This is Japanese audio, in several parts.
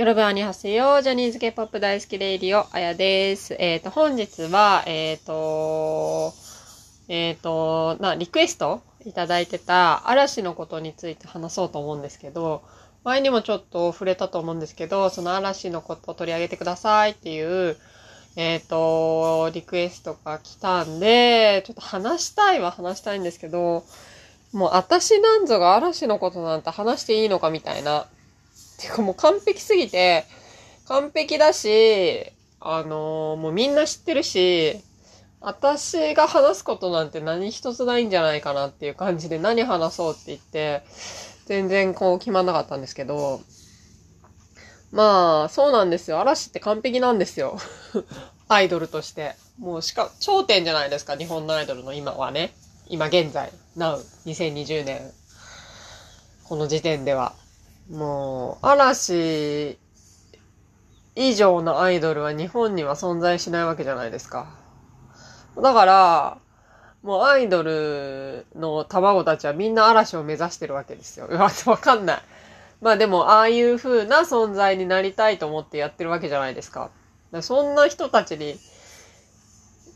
여러분 안녕하세요。ジャニーズ、K-POP大好き Radio、あやです。えっ、ー、と、本日は、えっ、ー、と、えっ、ー、と、な、リクエストいただいてた嵐のことについて話そうと思うんですけど、前にもちょっと触れたと思うんですけど、その嵐のことを取り上げてくださいっていう、えっ、と、リクエストが来たんで、ちょっと話したいは話したいんですけど、もう私なんぞが嵐のことなんて話していいのかみたいなてかもう完璧すぎて、完璧だし、あのー、もうみんな知ってるし、私が話すことなんて何一つないんじゃないかなっていう感じで何話そうって言って、全然こう決まんなかったんですけど、まあ、そうなんですよ。嵐って完璧なんですよ。アイドルとして。もうしか、頂点じゃないですか、日本のアイドルの今はね。今現在、Now、2020年。この時点では。もう、嵐以上のアイドルは日本には存在しないわけじゃないですか。だから、もうアイドルの卵たちはみんな嵐を目指してるわけですよ。う わかんない。まあでも、ああいう風な存在になりたいと思ってやってるわけじゃないですか。かそんな人たちに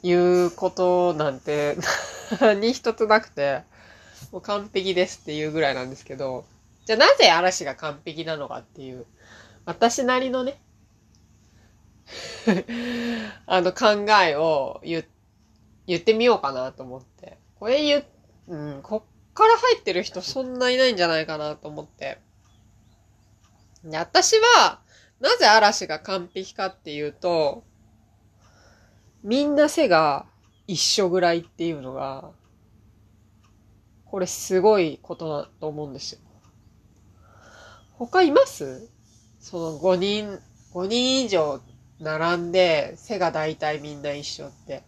言うことなんて 何一つなくて、もう完璧ですっていうぐらいなんですけど、じゃあなぜ嵐が完璧なのかっていう、私なりのね、あの考えを言言ってみようかなと思って。これ言うん、こっから入ってる人そんないないんじゃないかなと思って。で私は、なぜ嵐が完璧かっていうと、みんな背が一緒ぐらいっていうのが、これすごいことだと思うんですよ。他います？その5人、5人以上並んで、背が大体みんな一緒って。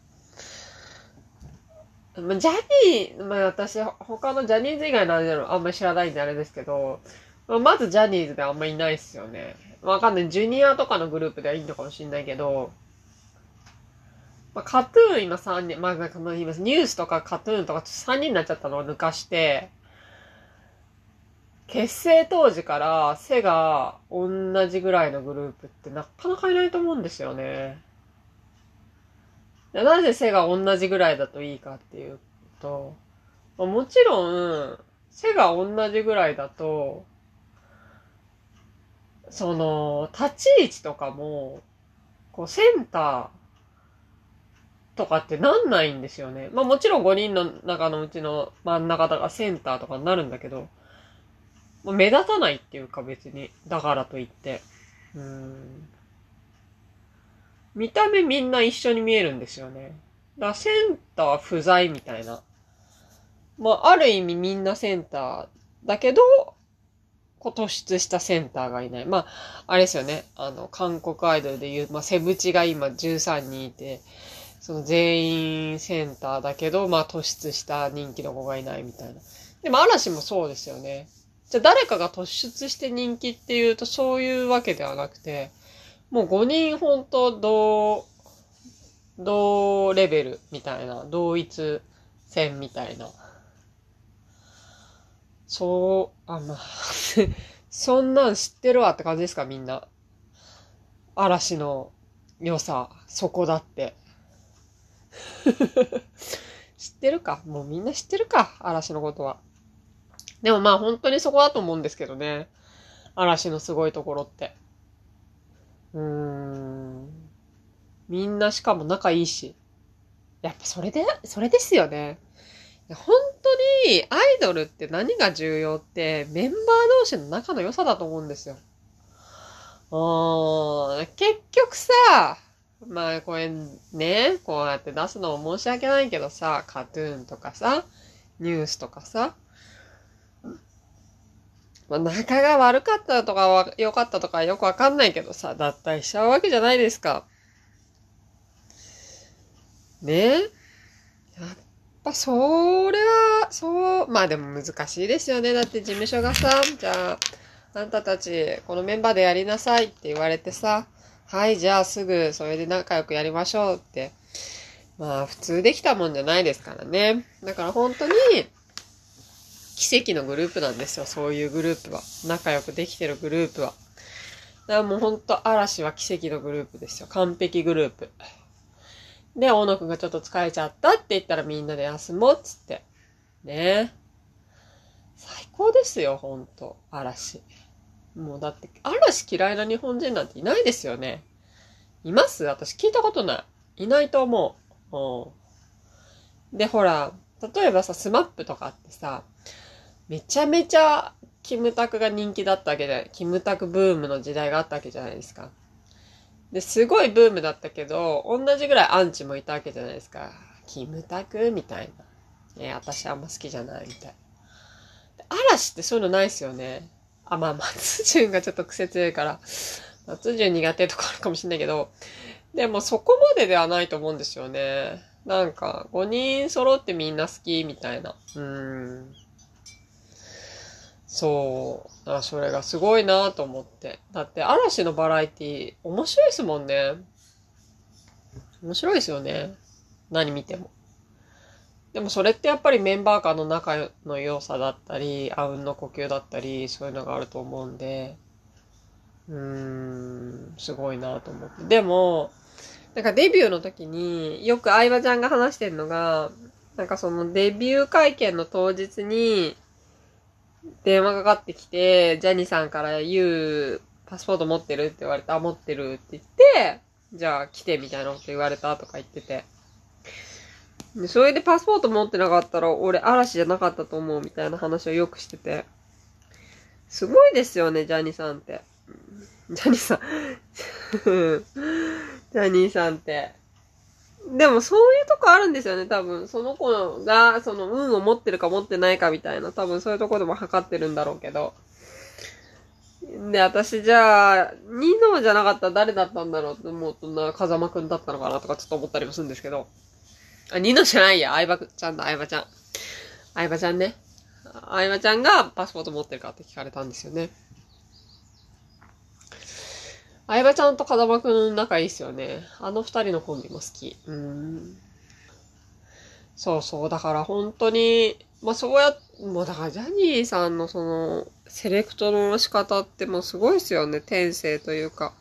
ジャニー、まあ私、他のジャニーズ以外のあれのあんまり知らないんであれですけど、まあ、まずジャニーズであんまりいないっすよね。わかんない。ジュニアとかのグループではいいのかもしんないけど、まあ、カトゥーン今3人、まあ、なんかまあ今ニュースとかカトゥーンとか3人になっちゃったのを抜かして、結成当時から背が同じぐらいのグループってなかなかいないと思うんですよね。なぜ背が同じぐらいだといいかっていうと、もちろん、背が同じぐらいだと、その、立ち位置とかも、こう、センターとかってなんないんですよね。まあもちろん5人の中のうちの真ん中とかセンターとかになるんだけど、目立たないっていうか別に。だからといって。うん。見た目みんな一緒に見えるんですよね。だからセンター不在みたいな。まあ、ある意味みんなセンターだけど、こう突出したセンターがいない。まあ、あれですよね。あの、韓国アイドルでいう、まあ、セブチが今13人いて、その全員センターだけど、まあ突出した人気の子がいないみたいな。でも嵐もそうですよね。じゃあ誰かが突出して人気っていうとそういうわけではなくて、もう5人ほんと同、同レベルみたいな、同一戦みたいな。そう、あ、まあ そんなん知ってるわって感じですか、みんな。嵐の良さ、そこだって。知ってるか？もうみんな知ってるか？嵐のことは。でもまあ本当にそこだと思うんですけどね。嵐のすごいところって。うーん。みんなしかも仲いいし。やっぱそれで、それですよね。本当にアイドルって何が重要ってメンバー同士の仲の良さだと思うんですよ。うん、結局さ、まあこれね、こうやって出すのも申し訳ないけどさ、カトゥーンとかさ、ニュースとかさ、まあ、仲が悪かったとかは良かったとかよくわかんないけどさ、脱退しちゃうわけじゃないですか。ね？やっぱそれは、そう、まあでも難しいですよね。だって事務所がさ、じゃあ、あんたたちこのメンバーでやりなさいって言われてさ、はい、じゃあすぐそれで仲良くやりましょうって。まあ普通できたもんじゃないですからね。だから本当に、奇跡のグループなんですよ、そういうグループは。仲良くできてるグループは。だからもうほんと嵐は奇跡のグループですよ。完璧グループ。で、大野くんがちょっと疲れちゃったって言ったらみんなで休もうっつって。ね最高ですよ、ほんと。嵐。もうだって、嵐嫌いな日本人なんていないですよね。います？私聞いたことない。いないと思う。うん。で、ほら、例えばさ、スマップとかってさ、めちゃめちゃキムタクが人気だったわけで、キムタクブームの時代があったわけじゃないですか。で、すごいブームだったけど、同じぐらいアンチもいたわけじゃないですか。キムタクみたいな。え、私あんま好きじゃないみたい。嵐ってそういうのないですよね。あ、まあ、松潤がちょっと癖強いから、松潤苦手とかあるかもしんないけど、でもそこまでではないと思うんですよね。なんか、5人揃ってみんな好きみたいな。うん。そう。あ、それがすごいなと思って。だって、嵐のバラエティ面白いですもんね。面白いですよね。何見ても。でもそれってやっぱりメンバー間の仲の良さだったり、あうんの呼吸だったり、そういうのがあると思うんで、うーん、すごいなと思って。でも、なんかデビューの時によく相葉ちゃんが話してるのが、なんかそのデビュー会見の当日に、電話かかってきて、ジャニーさんから言う、パスポート持ってるって言われて、あ、持ってるって言って、じゃあ来てみたいなこと言われたとか言ってて。で、それでパスポート持ってなかったら、俺嵐じゃなかったと思うみたいな話をよくしてて。すごいですよね、ジャニーさんって。ジャニーさん ジャニーさんって。でもそういうとこあるんですよね、多分。その子が、その運を持ってるか持ってないかみたいな、多分そういうとこでも測ってるんだろうけど。で、私じゃあ、ニノじゃなかったら誰だったんだろうって思うとな、風間くんだったのかなとかちょっと思ったりもするんですけど。あ、ニノじゃないや、相葉ちゃんだ、相葉ちゃん。相葉ちゃんね。相葉ちゃんがパスポート持ってるかって聞かれたんですよね。相葉ちゃんと風間くん仲いいっすよね。あの二人のコンビも好き。うん。そうそう。だから本当に、まあそうや、もうだからジャニーさんのその、セレクトの仕方ってもうすごいっすよね。天性というか。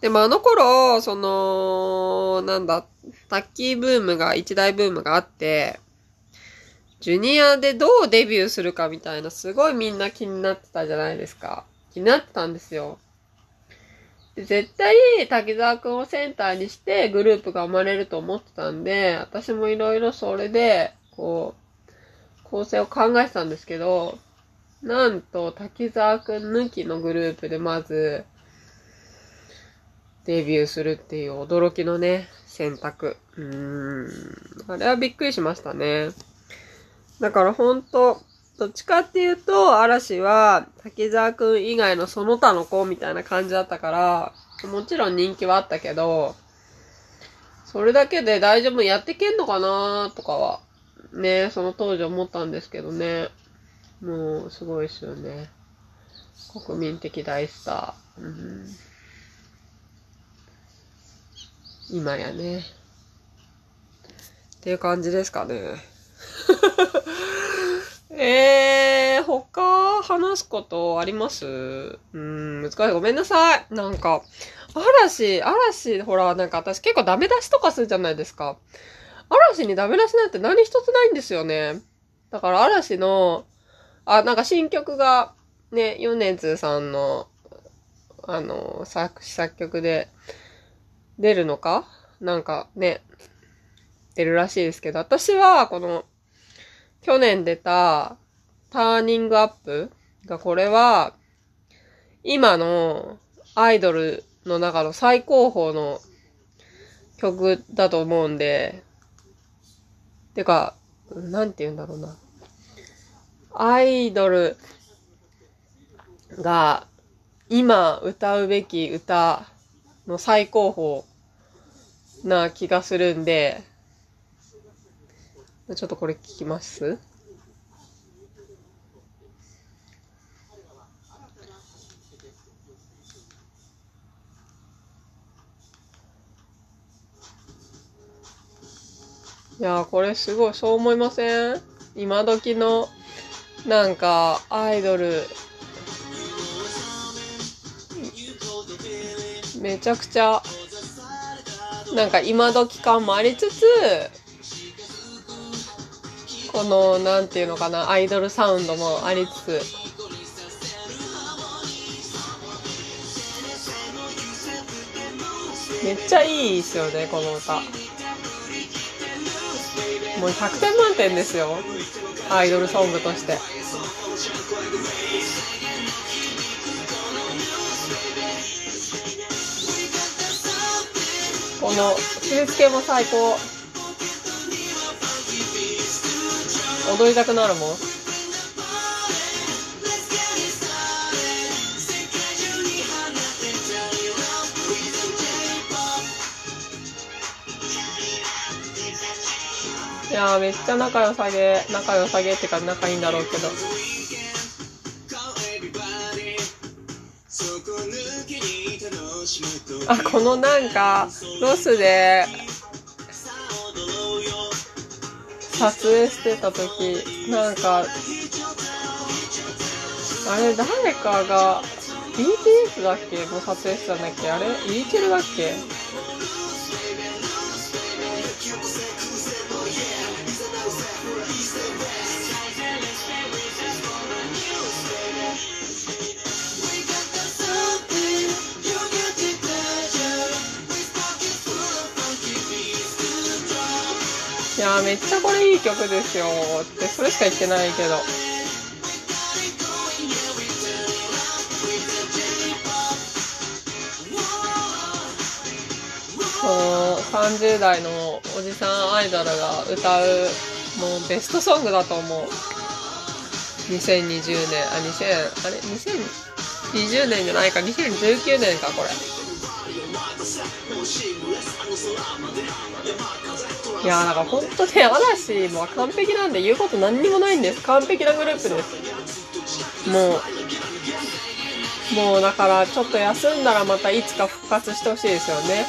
でもあの頃、その、なんだ、タッキーブームが、一大ブームがあって、ジュニアでどうデビューするかみたいな、すごいみんな気になってたじゃないですか。気になってたんですよ。絶対滝沢くんをセンターにしてグループが生まれると思ってたんで、私もいろいろそれで、こう、構成を考えてたんですけど、なんと滝沢くん抜きのグループでまず、デビューするっていう驚きのね、選択。うーん。あれはびっくりしましたね。だからほんと、どっちかっていうと、嵐は、滝沢くん以外のその他の子みたいな感じだったから、もちろん人気はあったけど、それだけで大丈夫やってけんのかなとかは、ね、その当時思ったんですけどね。もう、すごいですよね。国民的大スター。うん、今やね。っていう感じですかね。えー、他話すことあります？うーん、難しい。ごめんなさい。なんか、嵐、嵐、ほら、なんか私結構ダメ出しとかするじゃないですか。嵐にダメ出しなんて何一つないんですよね。だから嵐の、あ、なんか新曲が、ね、米津さんの、あの、作詞作曲で出るのか？なんかね、出るらしいですけど、私はこの、去年出たターニングアップがこれは今のアイドルの中の最高峰の曲だと思うんで、てか、なんて言うんだろうな。アイドルが今歌うべき歌の最高峰な気がするんで、ちょっとこれ聞きます？いやこれすごい、そう思いません？今時の、なんか、アイドル、めちゃくちゃなんか今時感もありつつこのなんていうのかなアイドルサウンドもありつつ。めっちゃいいですよねこの歌。もう100点満点ですよアイドルソングとして。この振り付けも最高。踊りたくなるもん。いやめっちゃ仲良さげ仲良さげってか仲いいんだろうけど。あこのなんかロスで撮影してた時なんかあれ誰かが BTS だっけ？の撮影してたんだっけ？あれ？イーチェルだっけ？ーめっちゃこれいい曲ですよ。ってそれしか言ってないけど。その30代のおじさんアイドルが歌うもうベストソングだと思う。2020年あ2000あれ2020年じゃないか。2019年かこれ。いやーだか本当ね嵐も完璧なんで言うこと何にもないんです。完璧なグループです。もうもうだからちょっと休んだらまたいつか復活してほしいですよね。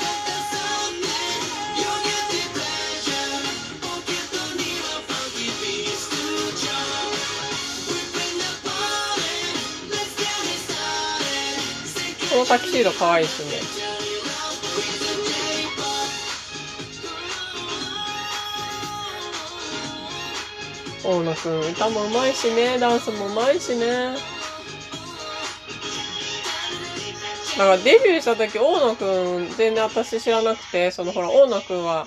このタキシード可愛いですね。大野くん歌もうまいしねダンスもうまいしね。だからデビューした時大野くん全然私知らなくてそのほら大野くんは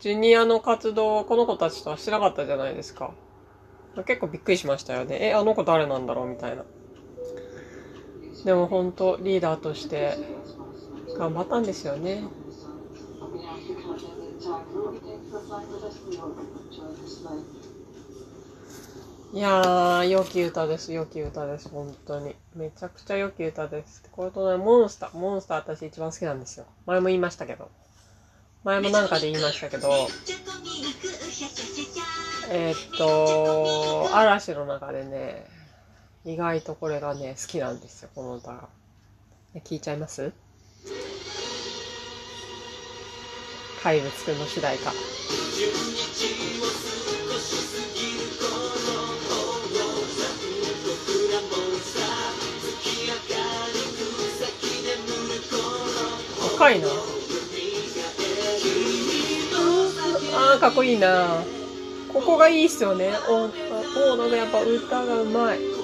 ジュニアの活動をこの子たちとはしてなかったじゃないですか。結構びっくりしましたよね。えあの子誰なんだろうみたいな。でも本当リーダーとして頑張ったんですよね。いやー、良き歌です、良き歌です、本当に。めちゃくちゃ良き歌です。これとね、モンスター、モンスター私一番好きなんですよ。前も言いましたけど。前もなんかで言いましたけど、えー、っと、嵐の中でね、意外とこれがね、好きなんですよ、この歌が。聞いちゃいます？怪物くんの主題歌。高いな。あーかっこいいな。ここがいいっすよね。おおなんかやっぱ歌がうまい。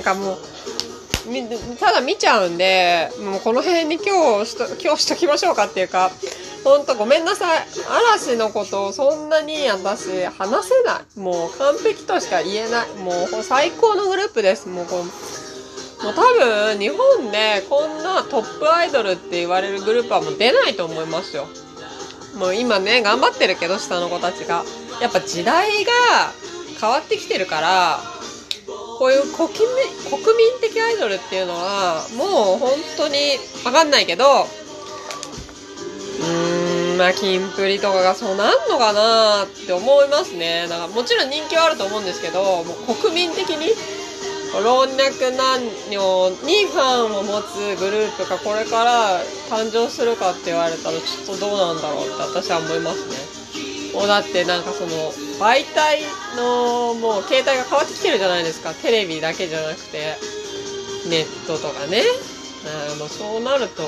なんかもう、ただ見ちゃうんで、もうこの辺に今日しと、今日しときましょうかっていうか、ほんとごめんなさい。嵐のことをそんなに私話せない。もう完璧としか言えない。もう最高のグループです。もうこう、もう多分日本でこんなトップアイドルって言われるグループはもう出ないと思いますよ。もう今ね、頑張ってるけど、下の子たちが。やっぱ時代が変わってきてるから、こういう国民国民的アイドルっていうのはもう本当に分かんないけどうんまあ、キンプリとかがそうなんのかなって思いますね。だからもちろん人気はあると思うんですけど、もう国民的に老若男女にファンを持つグループがこれから誕生するかって言われたらちょっとどうなんだろうって私は思いますね。もうだってなんかその媒体のもう携帯が変わってきてるじゃないですか。テレビだけじゃなくてネットとかね。あまあそうなると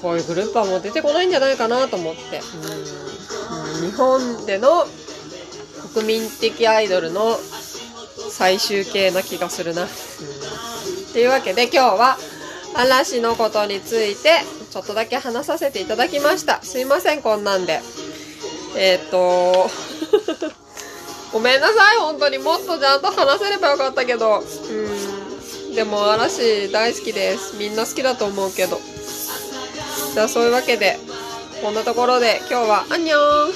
こういうグループはもう出てこないんじゃないかなと思って。うん、日本での国民的アイドルの最終形な気がするな。うん、っていうわけで今日は嵐のことについてちょっとだけ話させていただきました。すいません、こんなんで。えー、っと、ごめんなさい、本当にもっとちゃんと話せればよかったけど。うん。でも嵐大好きです。みんな好きだと思うけど。じゃあそういうわけで、こんなところで今日はアンニョン